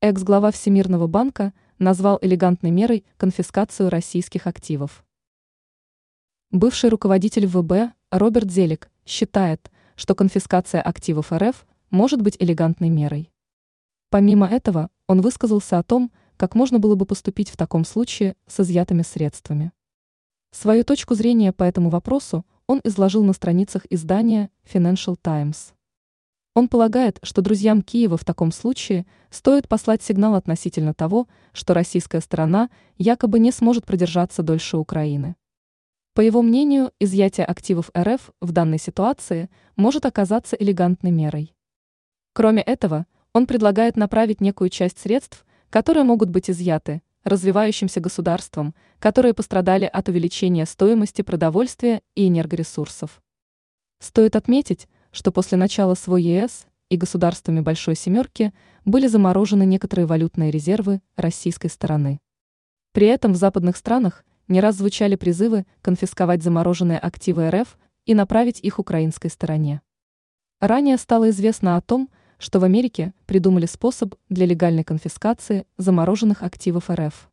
Экс-глава Всемирного банка назвал элегантной мерой конфискацию российских активов. Бывший руководитель ВБ Роберт Зелик считает, что конфискация активов РФ может быть элегантной мерой. Помимо этого, он высказался о том, как можно было бы поступить в таком случае с изъятыми средствами. Свою точку зрения по этому вопросу он изложил на страницах издания Financial Times. Он полагает, что друзьям Киева в таком случае стоит послать сигнал относительно того, что российская сторона якобы не сможет продержаться дольше Украины. По его мнению, изъятие активов РФ в данной ситуации может оказаться элегантной мерой. Кроме этого, он предлагает направить некую часть средств, которые могут быть изъяты, развивающимся государствам, которые пострадали от увеличения стоимости продовольствия и энергоресурсов. Стоит отметить, что после начала СВО ЕС и государствами Большой Семерки были заморожены некоторые валютные резервы российской стороны. При этом в западных странах не раз звучали призывы конфисковать замороженные активы РФ и направить их украинской стороне. Ранее стало известно о том, что в Америке придумали способ для легальной конфискации замороженных активов РФ.